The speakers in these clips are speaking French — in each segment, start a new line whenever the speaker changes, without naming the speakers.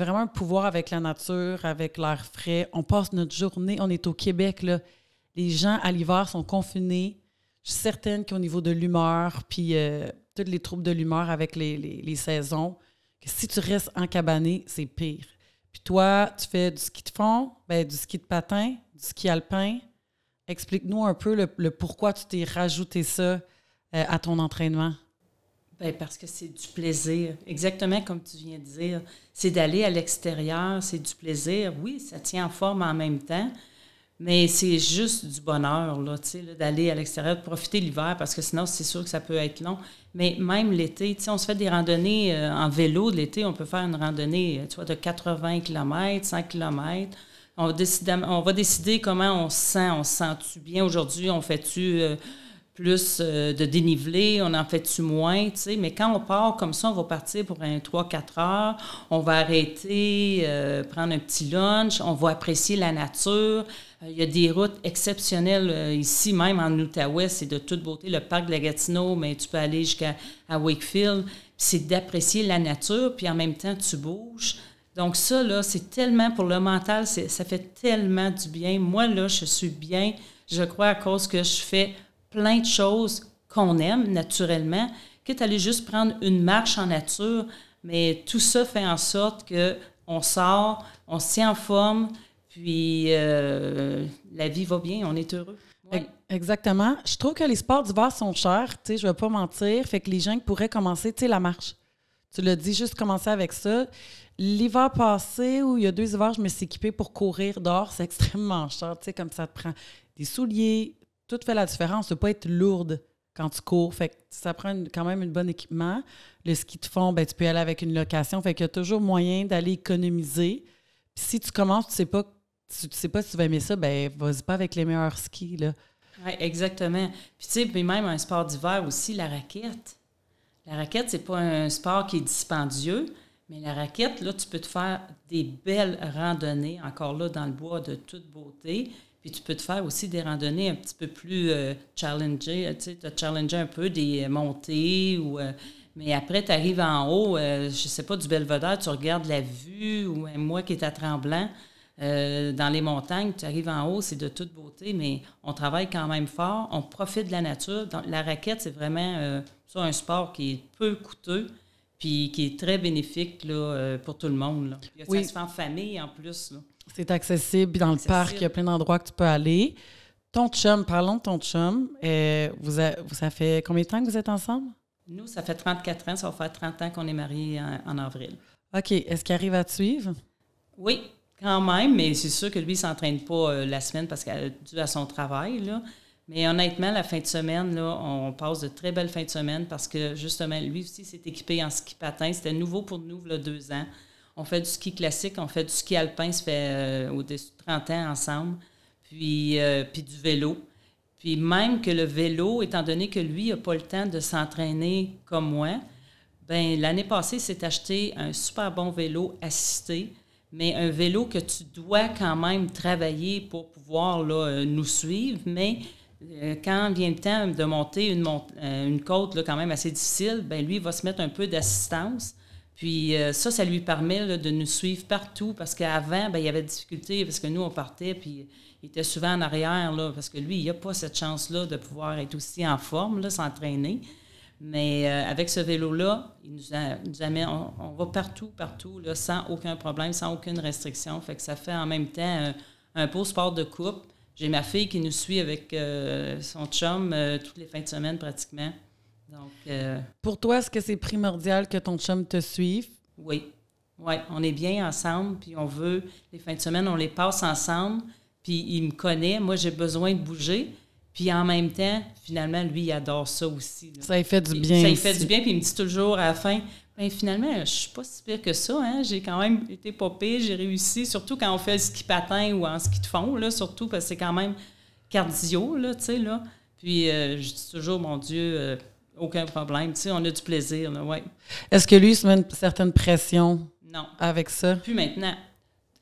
Vraiment pouvoir avec la nature, avec l'air frais. On passe notre journée, on est au Québec. Les gens à l'hiver sont confinés. Je suis certaine qu'au niveau de l'humeur, puis euh, tous les troubles de l'humeur avec les saisons, que si tu restes encabané, c'est pire. Puis toi, tu fais du ski de fond, ben, du ski de patin, du ski alpin. Explique-nous un peu le, pourquoi tu t'es rajouté ça euh, à ton entraînement.
Bien, parce que c'est du plaisir. Exactement comme tu viens de dire. C'est d'aller à l'extérieur, c'est du plaisir. Oui, ça tient en forme en même temps, mais c'est juste du bonheur, là, d'aller à l'extérieur, de profiter l'hiver, parce que sinon, c'est sûr que ça peut être long. Mais même l'été, on se fait des randonnées euh, en vélo de l'été, on peut faire une randonnée tu vois, de 80 km, 100 km. On va, décider, on va décider comment on se sent. On se sent-tu bien aujourd'hui? On fait-tu euh, plus euh, de dénivelé? On en fait-tu moins? Mais quand on part comme ça, on va partir pour un 3-4 heures. On va arrêter, prendre un petit lunch. On va apprécier la nature. Euh, il y a des routes exceptionnelles euh, ici, même en Outaouais, c'est de toute beauté. Le parc de la Gatineau, mais tu peux aller jusqu'à Wakefield. C'est d'apprécier la nature, puis en même temps, tu bouges. Donc ça, là, c'est tellement pour le mental, ça fait tellement du bien. Moi, là, je suis bien, je crois, à cause que je fais plein de choses qu'on aime naturellement, quitte à aller juste prendre une marche en nature. Mais tout ça fait en sorte que on sort, on se tient en forme, puis euh, la vie va bien, on est heureux.
Exactement. Je trouve que les sports d'hiver sont chers, tu sais, je vais pas mentir. Fait que les gens pourraient commencer, tu sais, la marche. Tu l'as dit, juste commencer avec ça. L'hiver passé, où il y a deux hivers, je me suis équipée pour courir dehors, c'est extrêmement cher, tu sais, comme ça te prend des souliers, tout fait la différence. Ne pas être lourde quand tu cours. Fait que ça prend quand même un bon équipement. Le ski de fond, ben, tu peux aller avec une location. Fait qu'il y a toujours moyen d'aller économiser. Puis si tu commences, tu sais pas tu sais pas si tu vas aimer ça, ben vas-y pas avec les meilleurs skis. Là.
Exactement. Puis tu sais, même un sport d'hiver aussi, la raquette. La raquette, c'est pas un sport qui est dispendieux, mais la raquette, là, tu peux te faire des belles randonnées, encore là, dans le bois de toute beauté. Puis tu peux te faire aussi des randonnées un petit peu plus euh, challengées, tu sais, te challenger un peu des montées ou... Euh, mais après, tu arrives en haut, euh, je sais pas, du belvedere, tu regardes la vue, ou moi qui est à Tremblant, euh, dans les montagnes, tu arrives en haut, c'est de toute beauté, mais on travaille quand même fort, on profite de la nature. la raquette, c'est vraiment euh, un sport qui est peu coûteux puis qui est très bénéfique là, euh, pour tout le monde. Là. Ça se fait en famille en plus.
C'est accessible. Dans le parc, il y a plein d'endroits que tu peux aller. Ton chum, parlons de ton chum. vous, vous, ça fait combien de temps que vous êtes ensemble?
Nous, ça fait 34 ans. Ça va faire 30 ans qu'on est mariés en, en avril.
OK. Est-ce qu'il arrive à te suivre?
Oui, quand même, mais c'est sûr que lui, il ne s'entraîne pas euh, la semaine parce qu'elle dû à son travail. Là. Mais honnêtement, la fin de semaine, là, on passe de très belles fins de semaine parce que justement, lui aussi s'est équipé en ski patin. C'était nouveau pour nous, là, deux ans. On fait du ski classique, on fait du ski alpin, ça fait euh, au-dessus de 30 ans ensemble, puis, euh, puis du vélo. Puis même que le vélo, étant donné que lui n'a pas le temps de s'entraîner comme moi, ben l'année passée, s'est acheté un super bon vélo assisté mais un vélo que tu dois quand même travailler pour pouvoir là, euh, nous suivre. Mais quand vient le temps de monter une, côte là, quand même assez difficile, ben lui, il va se mettre un peu d'assistance. Puis ça, ça lui permet de nous suivre partout parce qu'avant, ben, il y avait des difficultés parce que nous, on partait, puis il était souvent en arrière, là, parce que lui, il n'a pas cette chance-là de pouvoir être aussi en forme, s'entraîner. Mais euh, avec ce vélo-là, il nous, amène, on, va partout, partout, là, sans aucun problème, sans aucune restriction. Fait que ça fait en même temps un, beau sport de coupe. J'ai ma fille qui nous suit avec euh, son chum euh, toutes les fins de semaine pratiquement. Donc,
Pour toi, est-ce que c'est primordial que ton chum te suive?
Oui. Oui, on est bien ensemble, puis on veut, les fins de semaine, on les passe ensemble, puis il me connaît. Moi, j'ai besoin de bouger. Puis en même temps, finalement, lui, il adore ça aussi.
Ça lui fait du bien.
Ça lui fait du bien, puis il me dit toujours à la fin ben, finalement, je suis pas si pire que ça. Hein? J'ai quand même été pas j'ai réussi, surtout quand on fait le ski patin ou en ski de fond, là, surtout parce que c'est quand même cardio, là, tu sais, là. Puis euh, je dis toujours, mon Dieu, euh, aucun problème, tu sais, on a du plaisir, là, ouais.
Est-ce que lui, il se met une certaine pression
non.
avec ça?
Puis maintenant,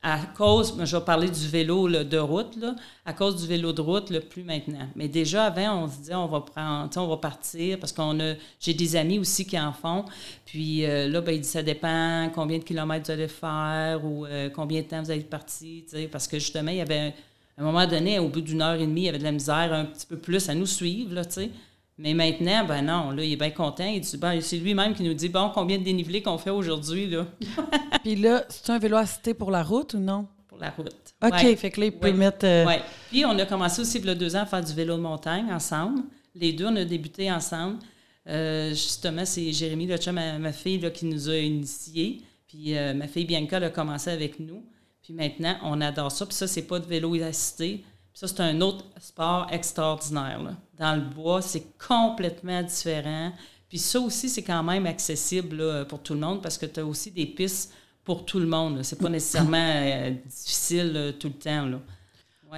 à cause, je vais parler du vélo de route, là, à cause du vélo de route, le plus maintenant. Mais déjà avant, on se disait, on va prendre, on va partir, parce qu'on a, j'ai des amis aussi qui en font. Puis euh, là, ben, il dit, ça dépend combien de kilomètres vous allez faire ou euh, combien de temps vous allez partir, parce que justement, il y avait, un, un moment donné, au bout d'une heure et demie, il y avait de la misère un petit peu plus à nous suivre, là, tu sais. Mais maintenant, ben non, là, il est bien content. Il dit, ben, c'est lui-même qui nous dit, bon, combien de dénivelé qu'on fait aujourd'hui, là.
Puis là, c'est un vélo assisté pour la route ou non?
Pour la route.
OK, fait que là, il peut mettre... Euh,
oui. Puis on a commencé aussi, il y a deux ans, à faire du vélo de montagne ensemble. Les deux, on a débuté ensemble. Euh, justement, c'est Jérémy, le chum, ma, ma fille, là, qui nous a initiés. Puis euh, ma fille Bianca, elle a commencé avec nous. Puis maintenant, on adore ça. Puis ça, c'est pas de vélo assisté. Ça, c'est un autre sport extraordinaire. Dans le bois, c'est complètement différent. Puis ça aussi, c'est quand même accessible pour tout le monde parce que tu as aussi des pistes pour tout le monde. C'est pas nécessairement euh, difficile tout le temps.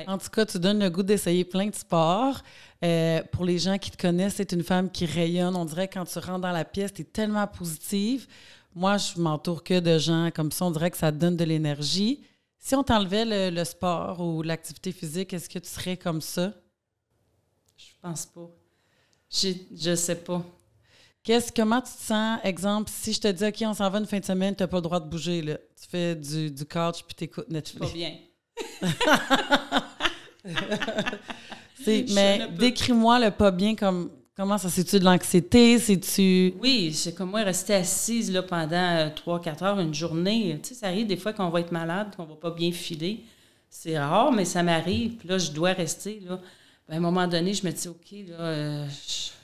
En tout cas, tu donnes le goût d'essayer plein de sports. Euh, pour les gens qui te connaissent, c'est une femme qui rayonne. On dirait que quand tu rentres dans la pièce, tu es tellement positive. Moi, je m'entoure que de gens comme ça. On dirait que ça te donne de l'énergie. Si on t'enlevait le, sport ou l'activité physique, est-ce que tu serais comme ça?
Je pense pas. Je, je sais pas.
Qu'est-ce, comment tu te sens? Exemple, si je te dis, OK, on s'en va une fin de semaine, tu n'as pas le droit de bouger. Là. Tu fais du, du couch puis tu écoutes Netflix.
Pas bien.
mais décris-moi le pas bien comme Comment ça? C'est-tu de l'anxiété? C'est-tu.
Oui, c'est comme moi, rester assise là, pendant 3-4 heures, une journée. Tu sais, ça arrive des fois qu'on va être malade, qu'on va pas bien filer. C'est rare, mais ça m'arrive. Puis là, je dois rester. Là. Ben, à un moment donné, je me dis, OK, là, euh,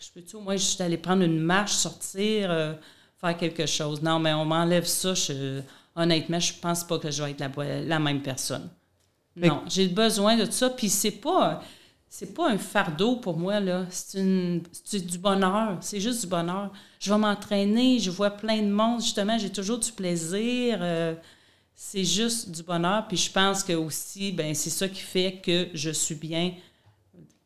je, peux-tu au moins juste aller prendre une marche, sortir, euh, faire quelque chose? Non, mais on m'enlève ça. honnêtement, je pense pas que je vais être la, la même personne. Non, j'ai besoin de ça. Puis c'est pas c'est pas un fardeau pour moi, là. C'est, du bonheur. C'est juste du bonheur. Je vais m'entraîner, je vois plein de monde. Justement, j'ai toujours du plaisir. Euh, c'est juste du bonheur. Puis je pense que aussi, ben c'est ça qui fait que je suis bien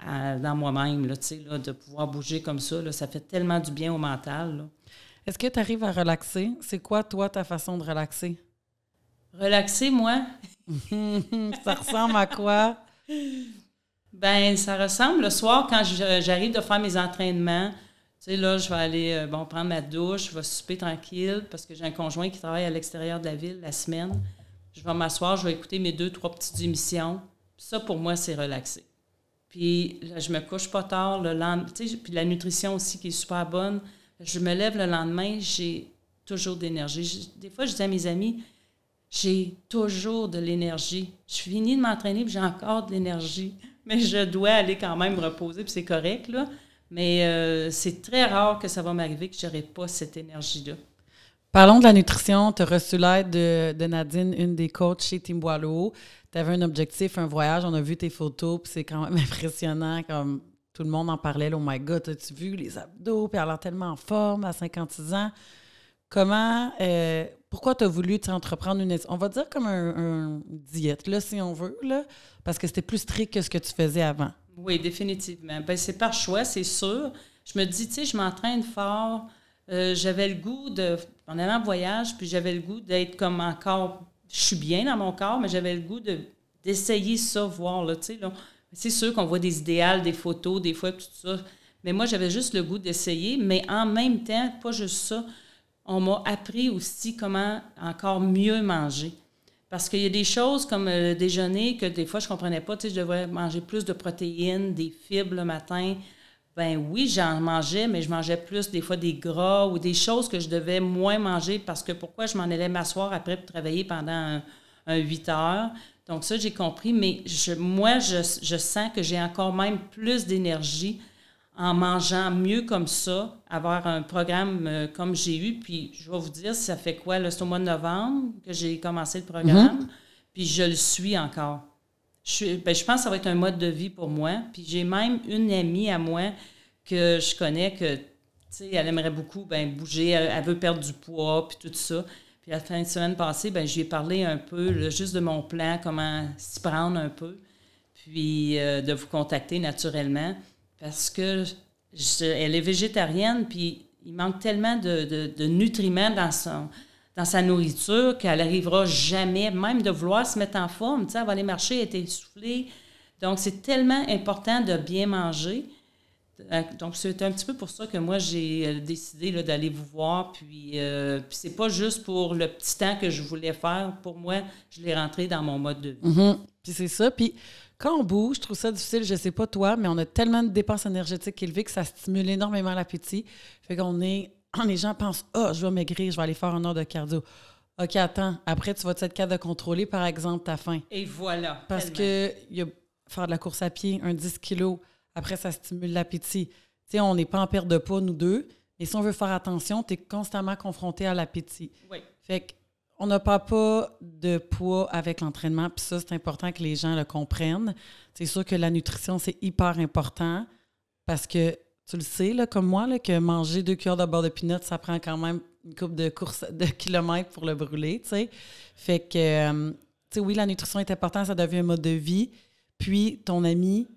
dans moi-même, là, là, de pouvoir bouger comme ça. Là, ça fait tellement du bien au mental.
Est-ce que tu arrives à relaxer? C'est quoi, toi, ta façon de relaxer?
Relaxer, moi?
ça ressemble à quoi?
Ben, ça ressemble le soir quand j'arrive de faire mes entraînements. Tu sais, là, je vais aller euh, bon, prendre ma douche, je vais souper tranquille parce que j'ai un conjoint qui travaille à l'extérieur de la ville la semaine. Je vais m'asseoir, je vais écouter mes deux, trois petites émissions. Ça, pour moi, c'est relaxé. Puis là, je me couche pas tard le lendemain. Puis la nutrition aussi qui est super bonne. Je me lève le lendemain, j'ai toujours d'énergie. Des fois, je dis à mes amis, j'ai toujours de l'énergie. Je finis de m'entraîner, puis j'ai encore de l'énergie mais je dois aller quand même me reposer, puis c'est correct, là. Mais euh, c'est très rare que ça va m'arriver que je n'aurai pas cette énergie-là.
Parlons de la nutrition. Tu as reçu l'aide de, Nadine, une des coachs chez Team Boileau. Tu avais un objectif, un voyage. On a vu tes photos, puis c'est quand même impressionnant. Comme tout le monde en parlait. oh my God, as-tu vu les abdos? Puis elle a l'air tellement en forme à 56 ans. Comment, euh, pourquoi tu as voulu entreprendre une, on va dire comme un, diète, là, si on veut, là, parce que c'était plus strict que ce que tu faisais avant?
Oui, définitivement. Ben, c'est par choix, c'est sûr. Je me dis, tu sais, je m'entraîne fort. Euh, j'avais le goût de. On allait en voyage, puis j'avais le goût d'être comme encore. Je suis bien dans mon corps, mais j'avais le goût de, d'essayer ça, voir, là. C'est sûr qu'on voit des idéales, des photos, des fois, tout ça. Mais moi, j'avais juste le goût d'essayer, mais en même temps, pas juste ça on m'a appris aussi comment encore mieux manger. Parce qu'il y a des choses comme le déjeuner que des fois je ne comprenais pas. Tu je devrais manger plus de protéines, des fibres le matin. Ben oui, j'en mangeais, mais je mangeais plus des fois des gras ou des choses que je devais moins manger parce que pourquoi je m'en allais m'asseoir après pour travailler pendant un, 8 heures. Donc ça, j'ai compris, mais je, moi, je, je sens que j'ai encore même plus d'énergie en mangeant mieux comme ça, avoir un programme euh, comme j'ai eu. Puis je vais vous dire, ça fait quoi? C'est au mois de novembre que j'ai commencé le programme. Mhm. Puis je le suis encore. Je, ben, je pense que ça va être un mode de vie pour moi. Puis j'ai même une amie à moi que je connais que, elle aimerait beaucoup ben, bouger, elle, veut perdre du poids, puis tout ça. Puis la fin de semaine passée, ben, j'ai parlé un peu, juste de mon plan, comment s'y prendre un peu, puis euh, de vous contacter naturellement parce que elle est végétarienne, puis il manque tellement de, nutriments dans son, dans sa nourriture qu'elle n'arrivera jamais, même de vouloir se mettre en forme. Tu sais, elle va aller marcher, être essoufflée. Donc, c'est tellement important de bien manger. Euh, donc, c'est un petit peu pour ça que moi, j'ai euh, décidé d'aller vous voir. Puis, euh, puis c'est pas juste pour le petit temps que je voulais faire. Pour moi, je l'ai rentré dans mon mode de vie.
Mm-hmm. Puis c'est ça. Puis quand on bouge, je trouve ça difficile, je sais pas toi, mais on a tellement de dépenses énergétiques élevées que ça stimule énormément l'appétit. Fait qu'on est... Les gens pensent « Ah, oh, je vais maigrir, je vais aller faire un heure de cardio. » OK, attends. Après, tu vas être capable de contrôler, par exemple, ta faim.
Et voilà.
Parce que y a, faire de la course à pied, un 10 kilos, après, ça stimule l'appétit. Tu sais, on n'est pas en perte de poids, nous deux. Mais si on veut faire attention, tu es constamment confronté à l'appétit.
Oui.
Fait qu'on n'a pas pas de poids avec l'entraînement. Puis ça, c'est important que les gens le comprennent. C'est sûr que la nutrition, c'est hyper important parce que tu le sais, là, comme moi, là, que manger deux cuillères de beurre de pinot, ça prend quand même une coupe de course de kilomètres pour le brûler, tu sais. Fait que, euh, tu sais, oui, la nutrition est importante, ça devient un mode de vie. Puis, ton ami,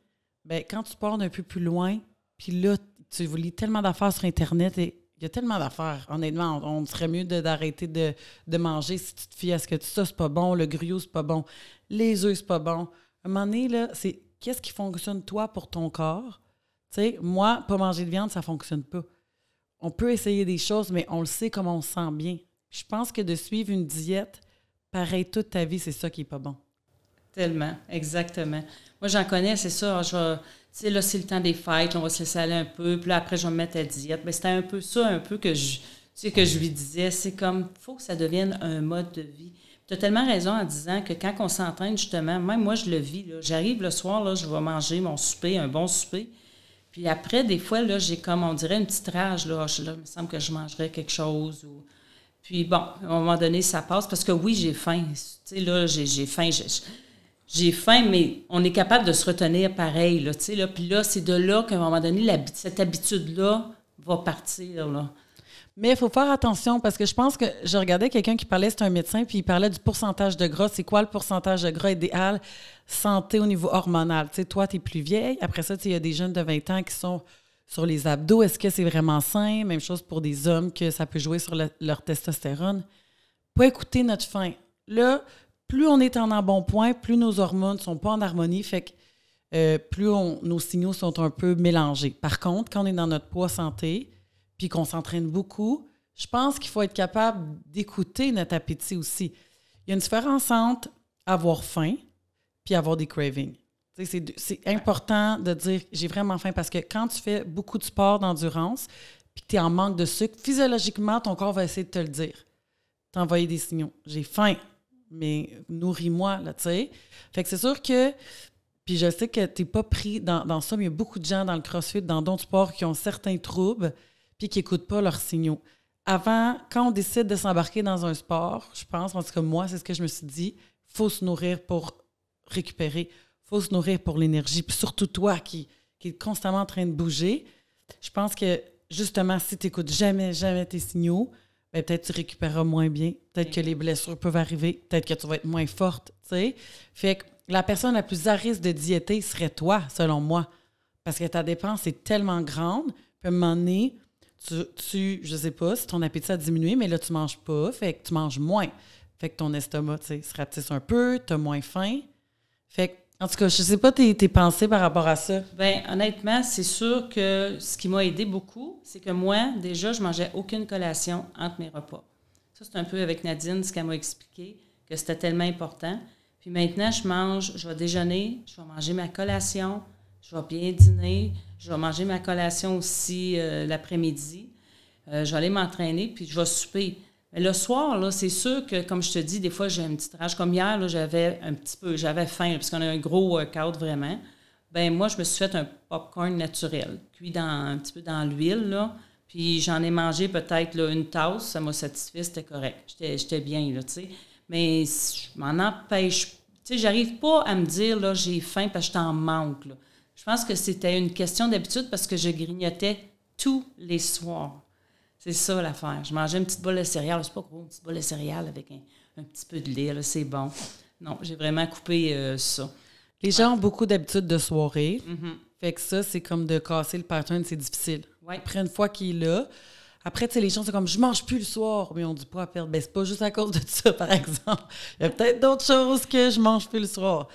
ben, quand tu pars d'un peu plus loin, puis là, tu lis tellement d'affaires sur Internet et il y a tellement d'affaires. Honnêtement, on, serait mieux d'arrêter de, manger si tu te fies à ce que tu ça, c'est pas bon, le gruyot, c'est pas bon, les œufs, c'est pas bon. À un moment donné, là, c'est qu'est-ce qui fonctionne toi pour ton corps? Sais, moi, pas manger de viande, ça fonctionne pas. On peut essayer des choses, mais on le sait comment on se sent bien. Je pense que de suivre une diète pareil toute ta vie, c'est ça qui est pas bon.
Tellement, exactement. Moi, j'en connais, c'est ça. Tu sais, là, c'est le temps des fêtes, on va se laisser aller un peu, puis là, après, je vais me mettre à diète. Mais c'était un peu ça, un peu que je, tu sais, que je lui disais. C'est comme, il faut que ça devienne un mode de vie. Tu as tellement raison en disant que quand on s'entraîne, justement, même moi, je le vis. J'arrive le soir, là, je vais manger mon souper, un bon souper. Puis après, des fois, là, j'ai comme, on dirait, une petite rage. Là, là, il me semble que je mangerais quelque chose. Ou... Puis bon, à un moment donné, ça passe parce que oui, j'ai faim. Tu sais, là, j'ai faim j'ai faim, mais on est capable de se retenir pareil, là, tu sais, là. Puis là, c'est de là qu'à un moment donné, cette habitude-là va partir, là.
Mais il faut faire attention parce que je pense que je regardais quelqu'un qui parlait, c'était un médecin, puis il parlait du pourcentage de gras. C'est quoi le pourcentage de gras idéal? Santé au niveau hormonal? Tu sais, toi, tu es plus vieille. Après ça, il y a des jeunes de 20 ans qui sont sur les abdos. Est-ce que c'est vraiment sain? Même chose pour des hommes que ça peut jouer sur leur testostérone. Pour écouter notre faim. Là, plus on est en embonpoint, plus nos hormones ne sont pas en harmonie, fait que euh, plus nos signaux sont un peu mélangés. Par contre, quand on est dans notre poids santé, puis qu'on s'entraîne beaucoup, je pense qu'il faut être capable d'écouter notre appétit aussi. Il y a une différence entre avoir faim puis avoir des cravings. C'est important de dire j'ai vraiment faim parce que quand tu fais beaucoup de sport d'endurance puis que tu es en manque de sucre, physiologiquement, ton corps va essayer de te le dire. T'envoyer des signaux. J'ai faim, mais nourris-moi, là, tu sais. Fait que c'est sûr que, puis je sais que tu n'es pas pris dans, ça, mais il y a beaucoup de gens dans le CrossFit, dans d'autres sports qui ont certains troubles, qui n'écoutent pas leurs signaux. Avant, quand on décide de s'embarquer dans un sport, je pense, en tout cas moi, c'est ce que je me suis dit, faut se nourrir pour récupérer, faut se nourrir pour l'énergie, puis surtout toi qui, qui es constamment en train de bouger. Je pense que justement, si tu n'écoutes jamais, jamais tes signaux, ben, peut-être tu récupéreras moins bien. Peut-être que les blessures peuvent arriver. Peut-être que tu vas être moins forte. sais. Fait que la personne la plus à risque de diéter serait toi, selon moi. Parce que ta dépense est tellement grande. Puis à un tu, tu, je sais pas si ton appétit a diminué, mais là, tu manges pas. Fait que tu manges moins. Fait que ton estomac, se rapetisse un peu, tu as moins faim. Fait que en tout cas, je sais pas tes, tes, pensées par rapport à ça.
Bien, honnêtement, c'est sûr que ce qui m'a aidé beaucoup, c'est que moi, déjà, je mangeais aucune collation entre mes repas. Ça, c'est un peu avec Nadine, ce qu'elle m'a expliqué, que c'était tellement important. Puis maintenant, je mange, je vais déjeuner, je vais manger ma collation, je vais bien dîner, je vais manger ma collation aussi euh, l'après-midi. Euh, je vais aller m'entraîner, puis je vais souper. Mais le soir, là, c'est sûr que, comme je te dis, des fois, j'ai une petite rage. Comme hier, là, j'avais un petit peu, j'avais faim, parce qu'on a un gros workout vraiment. Ben moi, je me suis fait un popcorn naturel, cuit dans, un petit peu dans l'huile, là. Puis j'en ai mangé peut-être une tasse, ça m'a satisfait, c'était correct. J'étais bien, là, tu sais. Mais je m'en empêche. Tu sais, j'arrive pas à me dire, là, j'ai faim parce que je t'en manque, là. Je pense que c'était une question d'habitude parce que je grignotais tous les soirs. C'est ça l'affaire. Je mangeais une petite boule de céréales. C'est pas gros, une petite boule de céréales avec un, petit peu de lait. C'est bon. Non, j'ai vraiment coupé euh, ça.
Les gens ont beaucoup d'habitudes de soirée. Mm-hmm. Fait que ça, c'est comme de casser le pattern, c'est difficile.
Ouais.
Après une fois qu'il est là, Après, tu sais, les gens, c'est comme je mange plus le soir, mais on dit pas à perdre. Ben, c'est pas juste à cause de ça, par exemple. Il y a peut-être d'autres choses que je mange plus le soir.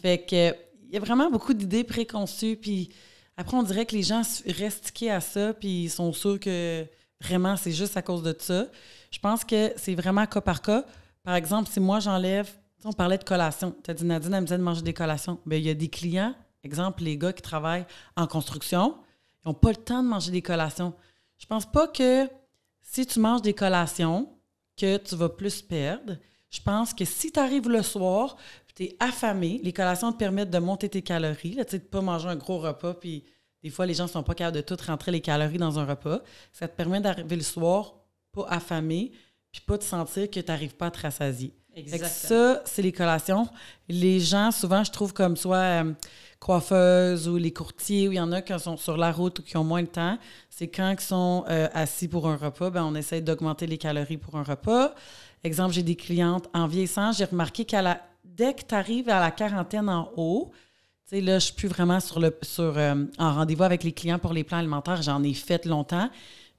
Fait que, y a vraiment beaucoup d'idées préconçues, puis après, on dirait que les gens restent à ça, puis ils sont sûrs que vraiment, c'est juste à cause de ça. Je pense que c'est vraiment cas par cas. Par exemple, si moi, j'enlève on parlait de collation. Tu as dit, Nadine, elle me disait de manger des collations. Bien, il y a des clients, exemple, les gars qui travaillent en construction, ils n'ont pas le temps de manger des collations. Je pense pas que si tu manges des collations, que tu vas plus perdre. Je pense que si tu arrives le soir, tu es affamé, les collations te permettent de monter tes calories, là, tu sais, de pas manger un gros repas, puis des fois, les gens sont pas capables de tout rentrer les calories dans un repas. Ça te permet d'arriver le soir pas affamé, puis pas de sentir que tu n'arrives pas à te rassasier. Ça, c'est les collations. Les gens, souvent, je trouve comme soit euh, coiffeuses ou les courtiers, ou il y en a qui sont sur la route ou qui ont moins de temps. C'est quand ils sont euh, assis pour un repas, ben, on essaie d'augmenter les calories pour un repas. Exemple, j'ai des clientes en vieillissant, j'ai remarqué qu'à la dès que tu arrives à la quarantaine en haut, tu sais, là, je suis plus vraiment sur le euh, en rendez-vous avec les clients pour les plans alimentaires. J'en ai fait longtemps.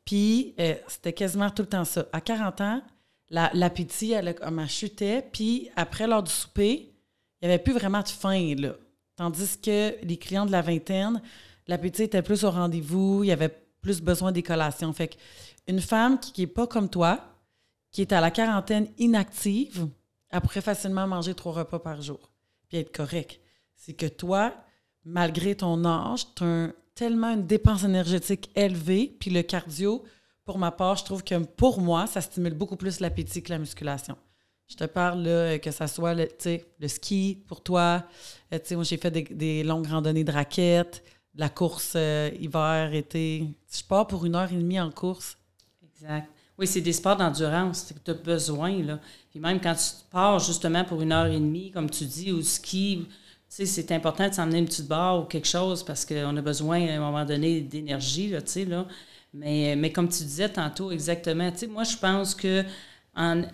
Puis, c'était quasiment tout le temps ça. À 40 ans, l'appétit, elle, elle chutait. Puis après, lors du souper, il n'y avait plus vraiment de faim, là. Tandis que les clients de la vingtaine, l'appétit était plus au rendez-vous, il y avait plus besoin des collations. Fait une femme qui n'est pas comme toi, qui est à la quarantaine inactive, pourrait facilement manger trois repas par jour, puis être correct. C'est que toi, malgré ton âge, tu as tellement une dépense énergétique élevée, puis le cardio, pour ma part, je trouve que pour moi, ça stimule beaucoup plus l'appétit que la musculation. Je te parle que ça soit le, ski pour toi. Euh, j'ai fait des, longues randonnées de raquettes, la course euh, hiver, été. Je pars pour une heure et demie en course.
Exact. Oui, c'est des sports d'endurance tu as besoin. Là. Puis même quand tu pars justement pour une heure et demie, comme tu dis, au ski, c'est important de s'emmener une petite barre ou quelque chose parce qu'on a besoin à un moment donné d'énergie. Là, là. Mais, mais comme tu disais tantôt, exactement, moi, je pense que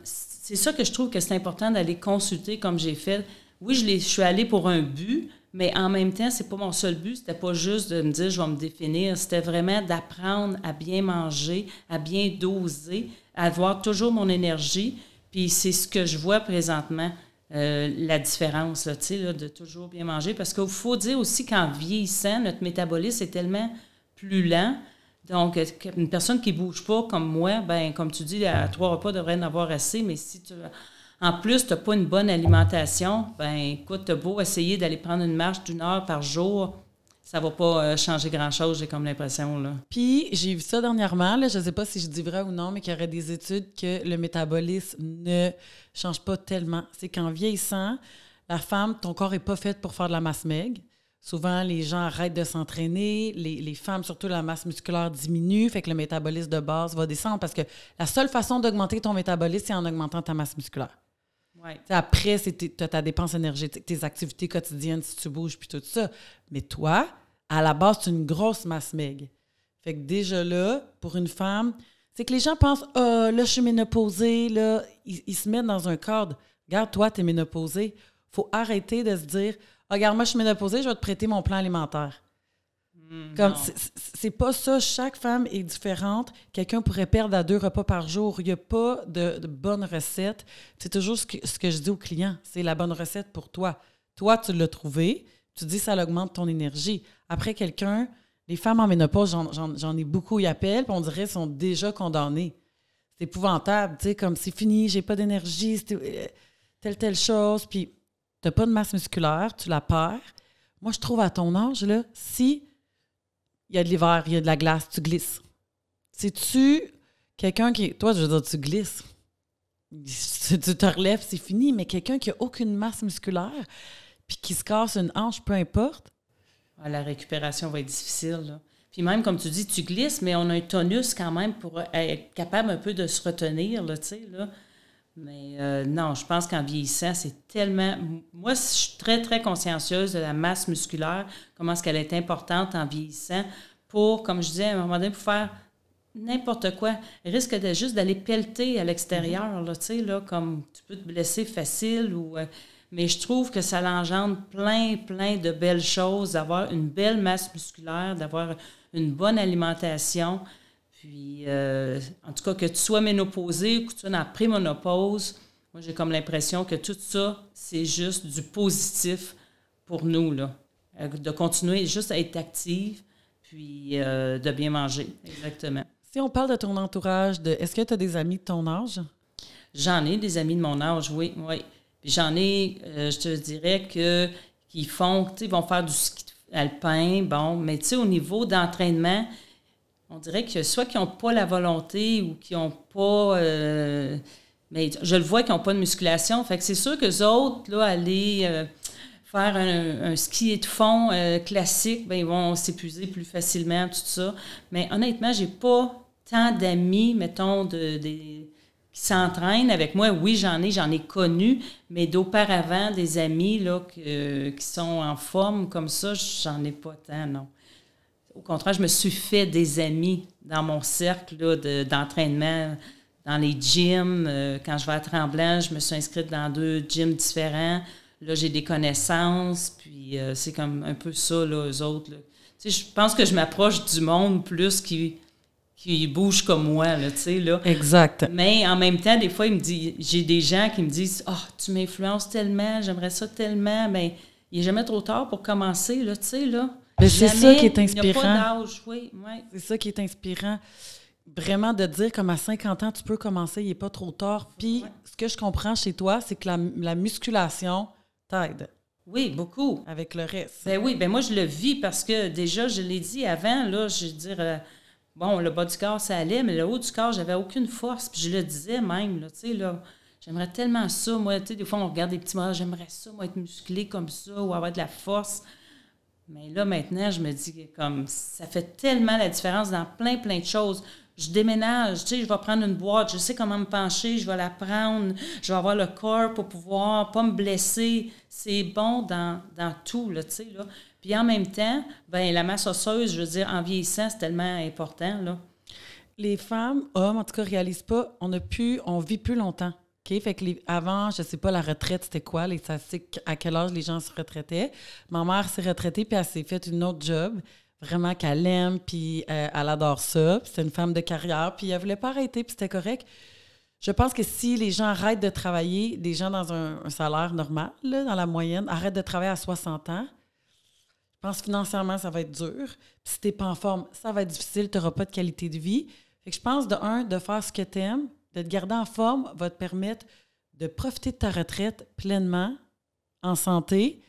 c'est ça que je trouve que c'est important d'aller consulter comme j'ai fait. Oui, je suis allée pour un but, mais en même temps, c'est pas mon seul but. C'était pas juste de me dire je vais me définir. C'était vraiment d'apprendre à bien manger, à bien doser, à avoir toujours mon énergie. Puis c'est ce que je vois présentement, euh, la différence, là, là, de toujours bien manger. Parce qu'il faut dire aussi qu'en vieillissant, notre métabolisme est tellement plus lent. Donc, euh, une personne qui ne bouge pas comme moi, ben comme tu dis, à trois repas devrait en avoir assez, mais si tu en plus, tu n'as pas une bonne alimentation, ben écoute, tu beau essayer d'aller prendre une marche d'une heure par jour, ça va pas euh, changer grand-chose, j'ai comme l'impression.
Puis, j'ai vu ça dernièrement, je ne sais pas si je dis vrai ou non, mais qu'il y aurait des études que le métabolisme ne change pas tellement. C'est qu'en vieillissant, la femme, ton corps n'est pas fait pour faire de la masse maigre. Souvent, les gens arrêtent de s'entraîner. Les, femmes, surtout la masse musculaire, diminue, fait que le métabolisme de base va descendre parce que la seule façon d'augmenter ton métabolisme, c'est en augmentant ta masse musculaire. Après, c'est ta dépense énergétique, tes activités quotidiennes, si tu bouges, puis tout ça. Mais toi, à la base, tu une grosse masse maigre. Fait que déjà là, pour une femme, c'est que les gens pensent Ah, là, je suis ménopausée, là, ils, se mettent dans un cadre. Regarde, toi, tu es ménopausée. faut arrêter de se dire regarde, moi, je suis ménopausée, je vais te prêter mon plan alimentaire. Hmm, Comme c'est pas ça. Chaque femme est différente. Quelqu'un pourrait perdre à deux repas par jour. Il n'y a pas de, bonne recette. C'est toujours ce que, je dis aux clients. C'est la bonne recette pour toi. Toi, tu l'as trouvé. Tu dis ça augmente ton énergie. Après, quelqu'un, les femmes en ménopause, j'en ai beaucoup, ils appellent, puis on dirait sont déjà condamnées. C'est épouvantable, tu sais, comme c'est fini, j'ai pas d'énergie, euh, telle, telle chose. Puis tu n'as pas de masse musculaire, tu la perds. Moi, je trouve à ton âge, là, si il y a de l'hiver, il y a de la glace, tu glisses. Si tu quelqu'un qui. Toi, je veux dire, tu glisses. Tu te relèves, c'est fini, mais quelqu'un qui n'a aucune masse musculaire, puis qui se casse une hanche, peu importe.
Ah, la récupération va être difficile. Puis même, comme tu dis, tu glisses, mais on a un tonus quand même pour être capable un peu de se retenir, tu sais, là. Mais euh, non, je pense qu'en vieillissant, c'est tellement. Moi, je suis très, très consciencieuse de la masse musculaire, comment est-ce qu'elle est importante en vieillissant pour, comme je disais, à un moment donné, pour faire n'importe quoi. risque de juste d'aller pelleter à l'extérieur, là, tu sais, là, comme tu peux te blesser facile ou. Euh, mais je trouve que ça l'engendre plein, plein de belles choses, d'avoir une belle masse musculaire, d'avoir une bonne alimentation. Puis, euh, en tout cas, que tu sois ménopausée ou que tu sois dans la prémonopause, moi, j'ai comme l'impression que tout ça, c'est juste du positif pour nous, là. Euh, de continuer juste à être active, puis euh, de bien manger, exactement.
Si on parle de ton entourage, de, est-ce que tu as des amis de ton âge?
J'en ai des amis de mon âge, oui, oui. Puis j'en ai, je te dirais que qui font, tu sais, vont faire du ski alpin, bon, mais tu sais, au niveau d'entraînement, on dirait que soit qu'ils n'ont pas la volonté ou qu'ils n'ont pas. Euh, mais je le vois qu'ils n'ont pas de musculation. Fait c'est sûr que les autres, là, aller euh, faire un, ski de fond euh, classique, ben, ils vont s'épuiser plus facilement, tout ça. Mais honnêtement, j'ai pas tant d'amis, mettons, de, qui s'entraînent avec moi. Oui, j'en ai, j'en ai connu, mais d'auparavant, des amis là, qui sont en forme comme ça, j'en ai pas tant, non. Au contraire, je me suis fait des amis dans mon cercle d'entraînement, dans les gyms. Euh, quand je vais à Tremblant, je me suis inscrite dans deux gyms différents. Là, j'ai des connaissances, puis euh, c'est comme un peu ça, là, eux autres. je pense que je m'approche du monde plus qui, qui bouge comme moi, là, tu sais, là.
Exact.
Mais en même temps, des fois, il me dit, j'ai des gens qui me disent « Ah, oh, tu m'influences tellement, j'aimerais ça tellement. » Mais il n'est jamais trop tard pour commencer, là, tu sais, là
c'est ça qui est inspirant.
Oui,
C'est ça qui est inspirant. Vraiment de dire comme à 50 ans, tu peux commencer, il n'est pas trop tard. Puis ce que je comprends chez toi, c'est que la, musculation t'aide.
Oui, beaucoup.
Avec le reste.
Ben oui, ben moi je le vis parce que déjà, je l'ai dit avant, là, je veux dire, euh, bon, le bas du corps, ça allait, mais le haut du corps, j'avais aucune force. Puis je le disais même, là, tu sais, là, j'aimerais tellement ça, moi, tu sais, des fois on regarde des petits mots, j'aimerais ça, moi, être musclé comme ça ou avoir de la force. Mais là, maintenant, je me dis comme ça fait tellement la différence dans plein, plein de choses. Je déménage, tu sais, je vais prendre une boîte, je sais comment me pencher, je vais la prendre, je vais avoir le corps pour pouvoir pas me blesser. C'est bon dans, tout, là, tu sais. Puis en même temps, ben la masse osseuse, je veux dire, en vieillissant, c'est tellement important, là.
Les femmes, hommes, en tout cas, réalisent pas, on a pu, on vit plus longtemps. OK? Fait que avant, je sais pas, la retraite, c'était quoi? Les statistiques, à quel âge les gens se retraitaient. Ma mère s'est retraitée, puis elle s'est fait une autre job, vraiment qu'elle aime, puis euh, elle adore ça. C'était une femme de carrière, puis elle voulait pas arrêter, puis c'était correct. Je pense que si les gens arrêtent de travailler, des gens dans un, salaire normal, dans la moyenne, arrêtent de travailler à 60 ans, je pense financièrement, ça va être dur. Puis si t'es pas en forme, ça va être difficile, tu n'auras pas de qualité de vie. Fait que je pense, de un, de faire ce que tu aimes, de te garder en forme va te permettre de profiter de ta retraite pleinement, en santé,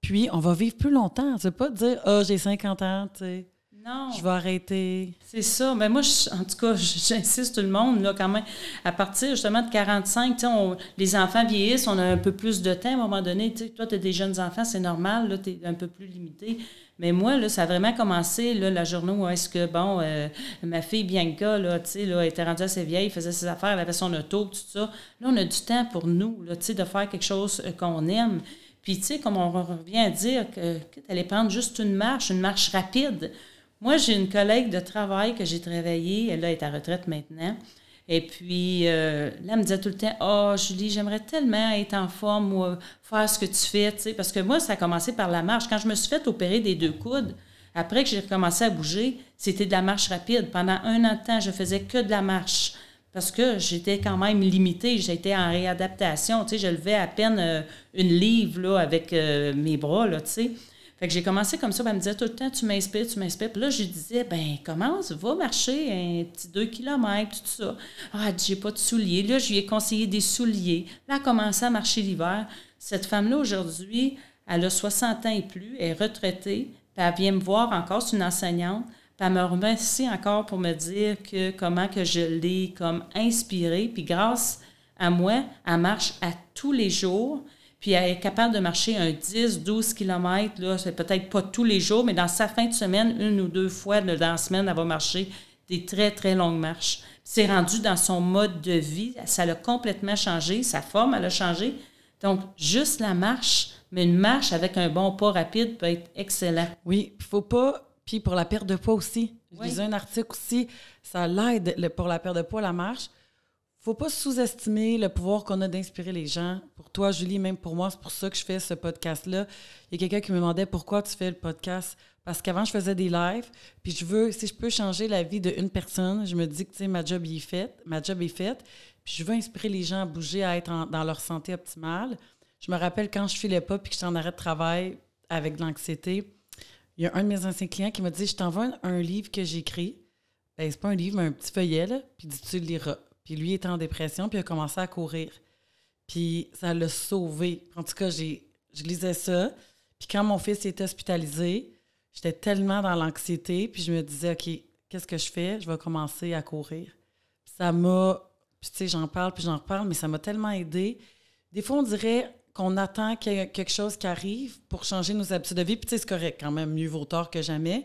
puis on va vivre plus longtemps. C'est pas dire Ah, oh, j'ai 50 ans, tu sais.
Non.
Je vais arrêter.
C'est ça. Mais moi, en tout cas, j'insiste tout le monde, là, quand même. À partir justement de 45, on, les enfants vieillissent, on a un peu plus de temps à un moment donné. Toi, tu as des jeunes enfants, c'est normal, là, tu es un peu plus limité. Mais moi, là, ça a vraiment commencé là, la journée où est-ce que, bon, euh, ma fille Bianca, là, tu sais, là, était rendue assez vieille, faisait ses affaires, elle avait son auto, tout ça. Là, on a du temps pour nous, là, tu sais, de faire quelque chose euh, qu'on aime. Puis, tu sais, comme on revient à dire que, que tu allais prendre juste une marche, une marche rapide. Moi, j'ai une collègue de travail que j'ai travaillé, elle est à retraite maintenant. Et puis, euh, là, elle me disait tout le temps Ah, oh, Julie, j'aimerais tellement être en forme ou euh, faire ce que tu fais. Parce que moi, ça a commencé par la marche. Quand je me suis fait opérer des deux coudes, après que j'ai recommencé à bouger, c'était de la marche rapide. Pendant un an de temps, je faisais que de la marche. Parce que j'étais quand même limitée, j'étais en réadaptation. Tu sais, je levais à peine euh, une livre là, avec mes bras, là, tu sais. Fait que j'ai commencé comme ça, elle me disait tout le temps, tu m'inspires, tu m'inspires. Puis là, je lui disais, ben commence, va marcher un petit deux kilomètres, tout ça. Ah, j'ai pas de souliers. Là, je lui ai conseillé des souliers. Là, elle a commencé à marcher l'hiver. Cette femme-là, aujourd'hui, elle a 60 ans et plus, elle est retraitée, puis elle vient me voir encore, c'est une enseignante, puis elle me remercie encore pour me dire que comment que je l'ai comme inspirée, puis grâce à moi, elle marche à tous les jours puis elle est capable de marcher un 10, 12 km, là, c'est peut-être pas tous les jours, mais dans sa fin de semaine, une ou deux fois dans la semaine, elle va marcher des très, très longues marches. C'est rendu dans son mode de vie, ça l'a complètement changé, sa forme, elle a changé. Donc, juste la marche, mais une marche avec un bon pas rapide peut être excellent.
Oui, il faut pas. Puis pour la perte de poids aussi. Je lisais un article aussi, ça l'aide pour la perte de poids, la marche faut pas sous-estimer le pouvoir qu'on a d'inspirer les gens. Pour toi, Julie, même pour moi, c'est pour ça que je fais ce podcast-là. Il y a quelqu'un qui me demandait pourquoi tu fais le podcast. Parce qu'avant, je faisais des lives, puis je veux, si je peux changer la vie d'une personne, je me dis que, tu sais, ma job est faite, ma job est faite, puis je veux inspirer les gens à bouger, à être dans leur santé optimale. Je me rappelle quand je filais pas, puis que j'étais en arrêt de travail avec de l'anxiété, il y a un de mes anciens clients qui m'a dit, je t'envoie un, livre que j'ai écrit. Ben, c'est pas un livre, mais un petit feuillet, là, puis dis tu le liras. Puis lui était en dépression, puis il a commencé à courir. Puis ça l'a sauvé. En tout cas, je lisais ça. Puis quand mon fils était hospitalisé, j'étais tellement dans l'anxiété, puis je me disais, OK, qu'est-ce que je fais? Je vais commencer à courir. ça m'a, puis tu sais, j'en parle, puis j'en reparle, mais ça m'a tellement aidé. Des fois, on dirait qu'on attend qu'il y quelque chose qui arrive pour changer nos habitudes de vie. Puis tu sais, c'est correct quand même, mieux vaut tard que jamais.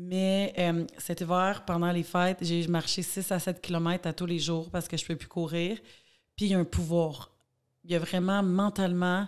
Mais euh, cet hiver, pendant les fêtes, j'ai marché 6 à 7 km à tous les jours parce que je ne peux plus courir. Puis il y a un pouvoir. Il y a vraiment mentalement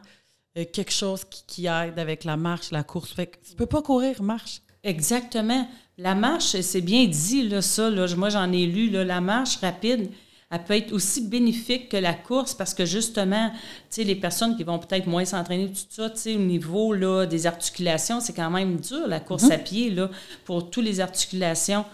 euh, quelque chose qui, aide avec la marche, la course. Fait que tu peux pas courir, marche.
Exactement. La marche, c'est bien dit, là, ça. Là, moi, j'en ai lu. Là, la marche rapide, elle peut être aussi bénéfique que la course parce que justement, tu sais, les personnes qui vont peut-être moins s'entraîner, tout ça, tu sais, au niveau là, des articulations, c'est quand même dur, la course mhm. à pied, là, pour toutes les articulations.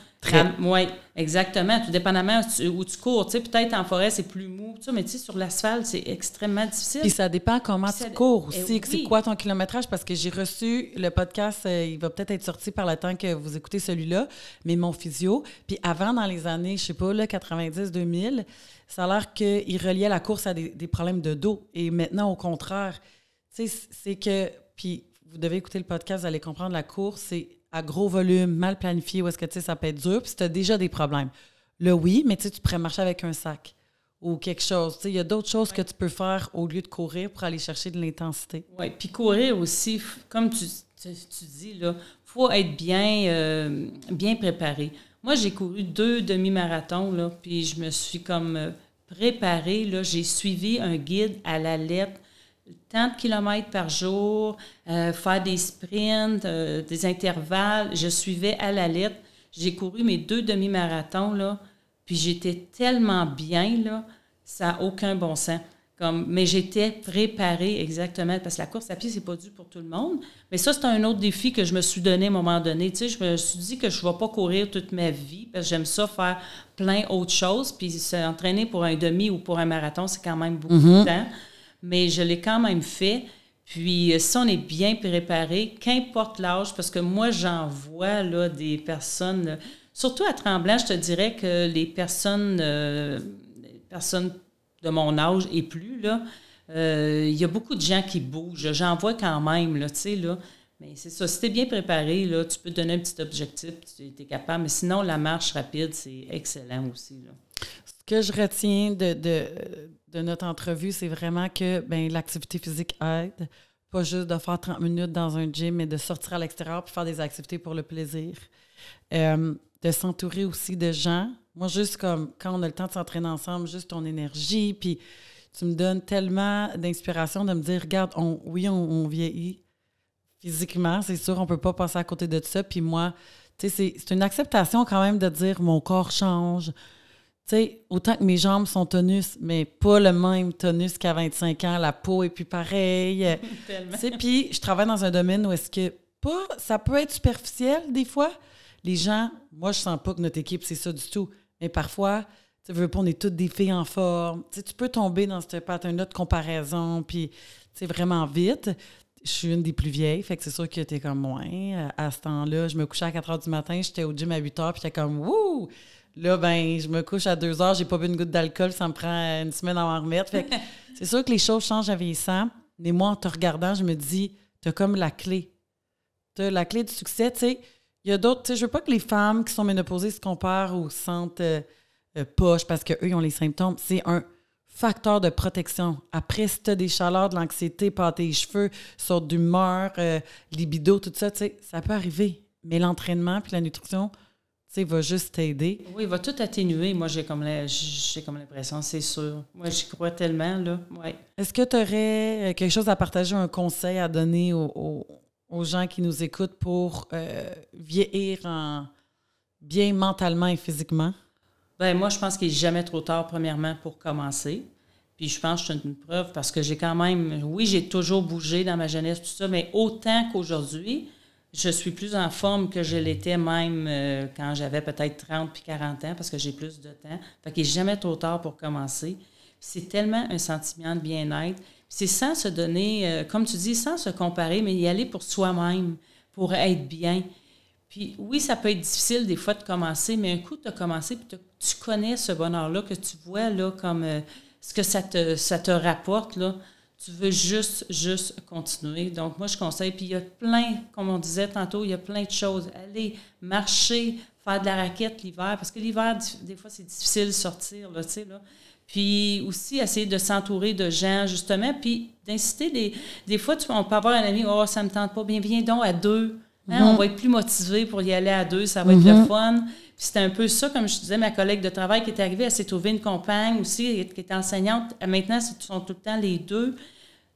Oui, exactement. Tout dépendamment où tu cours. Tu sais, peut-être en forêt, c'est plus mou. Tu sais, mais tu sais, sur l'asphalte, c'est extrêmement difficile.
Puis ça dépend comment tu cours eh aussi. C'est quoi ton kilométrage? Parce que j'ai reçu le podcast, euh, il va peut-être être sorti par le temps que vous écoutez celui-là, mais mon physio. Puis avant, dans les années, je sais pas, 90-2000, ça a l'air qu'il reliait la course à des, des problèmes de dos. Et maintenant, au contraire, tu sais, c'est que. Puis vous devez écouter le podcast, vous allez comprendre la course, c'est à gros volume, mal planifié, où est-ce que tu sais, ça peut être dur, puis tu as déjà des problèmes. Là, oui, mais tu sais, tu pourrais marcher avec un sac ou quelque chose. Il y a d'autres choses que tu peux faire au lieu de courir pour aller chercher de l'intensité.
Oui, puis courir aussi, comme tu, tu, dis, il faut être bien, euh, bien préparé. Moi, j'ai couru deux demi-marathons, puis je me suis comme euh, préparée. J'ai suivi un guide à la lettre tant de kilomètres par jour, euh, faire des sprints, euh, des intervalles. Je suivais à la lettre. J'ai couru mes deux demi-marathons, là, puis j'étais tellement bien, là, ça n'a aucun bon sens. Comme, mais j'étais préparée exactement, parce que la course à pied, c'est pas dû pour tout le monde. Mais ça, c'est un autre défi que je me suis donné à un moment donné. Tu sais, je me suis dit que je ne vais pas courir toute ma vie, parce que j'aime ça faire plein d'autres choses. Puis s'entraîner pour un demi ou pour un marathon, c'est quand même beaucoup mm-hmm. de temps mais je l'ai quand même fait. Puis, euh, si on est bien préparé, qu'importe l'âge, parce que moi, j'en vois là, des personnes, surtout à Tremblant, je te dirais que les personnes, euh, personnes de mon âge et plus, euh, il y a beaucoup de gens qui bougent. J'en vois quand même, tu sais, là. Mais c'est ça, si tu es bien préparé, là, tu peux donner un petit objectif, tu es capable. Mais sinon, la marche rapide, c'est excellent aussi. Là.
Ce que je retiens de, de notre entrevue, c'est vraiment que ben, l'activité physique aide. Pas juste de faire 30 minutes dans un gym, mais de sortir à l'extérieur pour faire des activités pour le plaisir. Euh, de s'entourer aussi de gens. Moi, juste comme quand on a le temps de s'entraîner ensemble, juste ton énergie, puis tu me donnes tellement d'inspiration de me dire, regarde, on, oui, on, vieillit physiquement, c'est sûr, on peut pas passer à côté de ça. Puis moi, c'est une acceptation quand même de dire, mon corps change, sais, autant que mes jambes sont tonus, mais pas le même tonus qu'à 25 ans, la peau est plus pareille. puis je travaille dans un domaine où est-ce que pas, ça peut être superficiel des fois. Les gens, moi je sens pas que notre équipe c'est ça du tout, mais parfois, tu veux pas, on est toutes des filles en forme. tu peux tomber dans ce pattern-là de comparaison, puis c'est vraiment vite. Je suis une des plus vieilles, fait que c'est sûr que t'es comme moi. À ce temps-là, je me couchais à 4 h du matin, j'étais au gym à 8 h, puis j'étais comme, wouh! Là, ben, je me couche à deux heures, j'ai pas bu une goutte d'alcool, ça me prend une semaine à m'en remettre. Fait c'est sûr que les choses changent à vieillissant, mais moi, en te regardant, je me dis, tu as comme la clé. Tu as la clé du succès, tu sais. Il y a d'autres, tu sais, je veux pas que les femmes qui sont ménopausées se comparent ou se sentent euh, euh, poches parce qu'eux, ils ont les symptômes. C'est un facteur de protection. Après, si tu as des chaleurs, de l'anxiété, pas tes cheveux, sorte d'humeur, euh, libido, tout ça, tu sais, ça peut arriver. Mais l'entraînement puis la nutrition, va juste t'aider.
Oui, il va tout atténuer. Moi, j'ai comme l'impression, c'est sûr. Moi, j'y crois tellement, là. Ouais.
Est-ce que tu aurais euh, quelque chose à partager, un conseil à donner aux, gens qui nous écoutent pour euh, vieillir en bien mentalement et physiquement?
Ben moi, je pense qu'il n'est jamais trop tard, premièrement, pour commencer. Puis je pense que c'est une preuve parce que j'ai quand même, oui, j'ai toujours bougé dans ma jeunesse, tout ça, mais autant qu'aujourd'hui, je suis plus en forme que je l'étais même euh, quand j'avais peut-être 30 puis 40 ans parce que j'ai plus de temps. Fait qu'il n'est jamais trop tard pour commencer. C'est tellement un sentiment de bien-être. C'est sans se donner, euh, comme tu dis, sans se comparer, mais y aller pour soi-même, pour être bien. Puis oui, ça peut être difficile des fois de commencer, mais un coup, tu as commencé, puis tu connais ce bonheur-là, que tu vois là comme euh, ce que ça te, ça te rapporte, là. Tu veux juste, juste continuer. Donc, moi, je conseille. Puis, il y a plein, comme on disait tantôt, il y a plein de choses. Aller marcher, faire de la raquette l'hiver, parce que l'hiver, des fois, c'est difficile de sortir, là, tu sais, là. Puis aussi, essayer de s'entourer de gens, justement, puis d'inciter des... Des fois, tu, on peut avoir un ami, « Oh, ça me tente pas bien, viens donc à deux. Hein, On va être plus motivé pour y aller à deux, ça va être le mhm. fun. » Puis c'était un peu ça, comme je disais, ma collègue de travail qui est arrivée, elle s'est trouvée une compagne aussi, qui était enseignante. Maintenant, ce sont tout le temps les deux.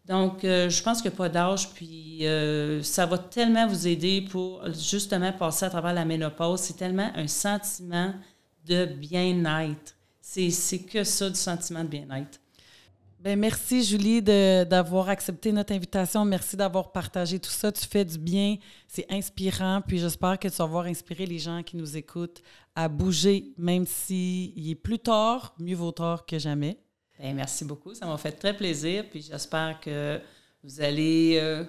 Donc, euh, je pense qu'il n'y a pas d'âge, puis euh, ça va tellement vous aider pour justement passer à travers la ménopause. C'est tellement un sentiment de bien-être. C'est que ça, du sentiment de bien-être.
Bien, merci, Julie, d'avoir accepté notre invitation. Merci d'avoir partagé tout ça. Tu fais du bien. C'est inspirant. Puis j'espère que tu vas avoir inspiré les gens qui nous écoutent à bouger, même s'il est plus tard, mieux vaut tard que jamais.
Bien, merci beaucoup. Ça m'a fait très plaisir. Puis j'espère que vous allez euh,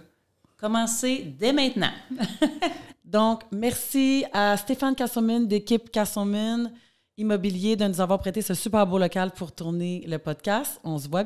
commencer dès maintenant.
Donc, merci à Stéphane Cassomine d'équipe Cassomine Immobilier de nous avoir prêté ce super beau local pour tourner le podcast. On se voit